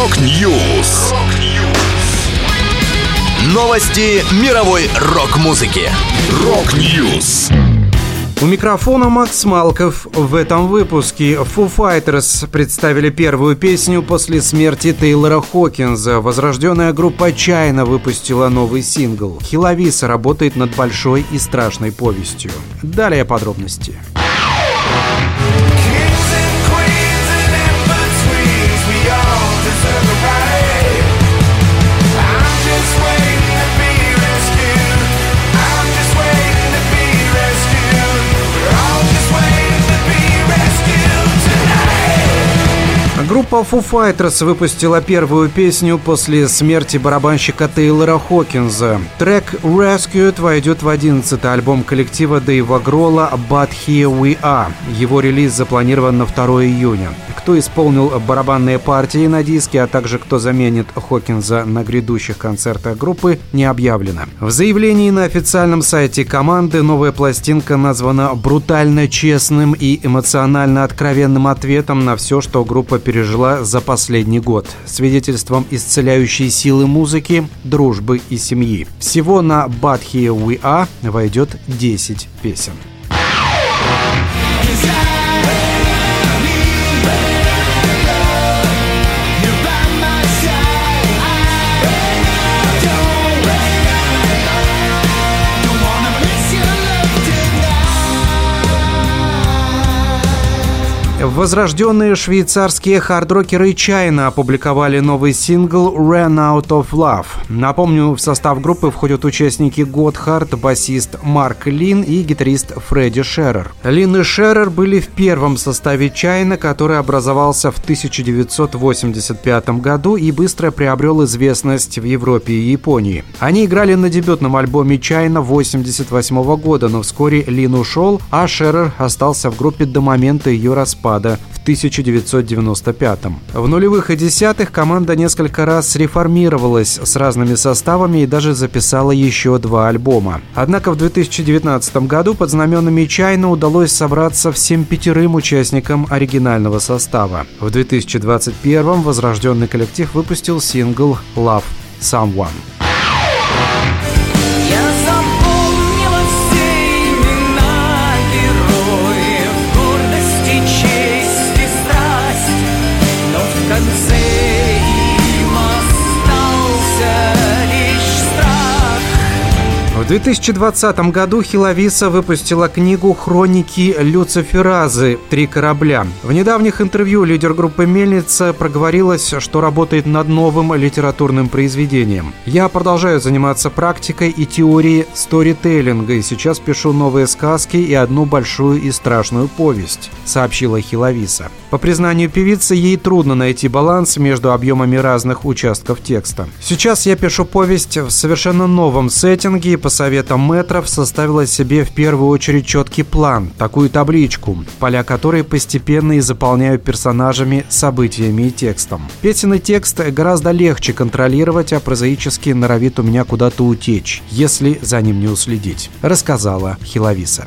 Rock News. Новости мировой рок-музыки. Rock News. У микрофона Макс Малков. В этом выпуске Foo Fighters представили первую песню после смерти Тейлора Хокинза. Возрожденная группа China выпустила новый сингл. Хелависа работает над большой и страшной повестью. Далее подробности. Группа Foo Fighters выпустила первую песню после смерти барабанщика Тейлора Хокинза. Трек Rescued войдет в 11 альбом коллектива Дэйва Гролла But Here We Are. Его релиз запланирован на 2 июня. Кто исполнил барабанные партии на диске, а также кто заменит Хокинза на грядущих концертах группы, не объявлено. В заявлении на официальном сайте команды новая пластинка названа брутально честным и эмоционально откровенным ответом на все, что группа пережила за последний год. Свидетельством исцеляющей силы музыки, дружбы и семьи. Всего на But Here We войдет 10 песен. Возрожденные швейцарские хардрокеры China опубликовали новый сингл «Ran Out of Love». Напомню, в состав группы входят участники Gotthard, басист Марк Лин и гитарист Фредди Шеррер. Лин и Шеррер были в первом составе China, который образовался в 1985 году и быстро приобрел известность в Европе и Японии. Они играли на дебютном альбоме China 1988 года, но вскоре Лин ушел, а Шеррер остался в группе до момента ее распада распада в 1995 В нулевых и десятых команда несколько раз реформировалась с разными составами и даже записала еще два альбома. Однако в 2019 году под знаменами Чайна удалось собраться всем пятерым участникам оригинального состава. В 2021 возрожденный коллектив выпустил сингл «Love Someone». В 2020 году Хиловиса выпустила книгу «Хроники Люциферазы. Три корабля». В недавних интервью лидер группы «Мельница» проговорилась, что работает над новым литературным произведением. «Я продолжаю заниматься практикой и теорией сторителлинга, и сейчас пишу новые сказки и одну большую и страшную повесть», — сообщила Хиловиса. По признанию певицы, ей трудно найти баланс между объемами разных участков текста. «Сейчас я пишу повесть в совершенно новом сеттинге и по советам метров составила себе в первую очередь четкий план, такую табличку, поля которой постепенно и заполняю персонажами, событиями и текстом. Песенный текст гораздо легче контролировать, а прозаически норовит у меня куда-то утечь, если за ним не уследить, рассказала Хелависа.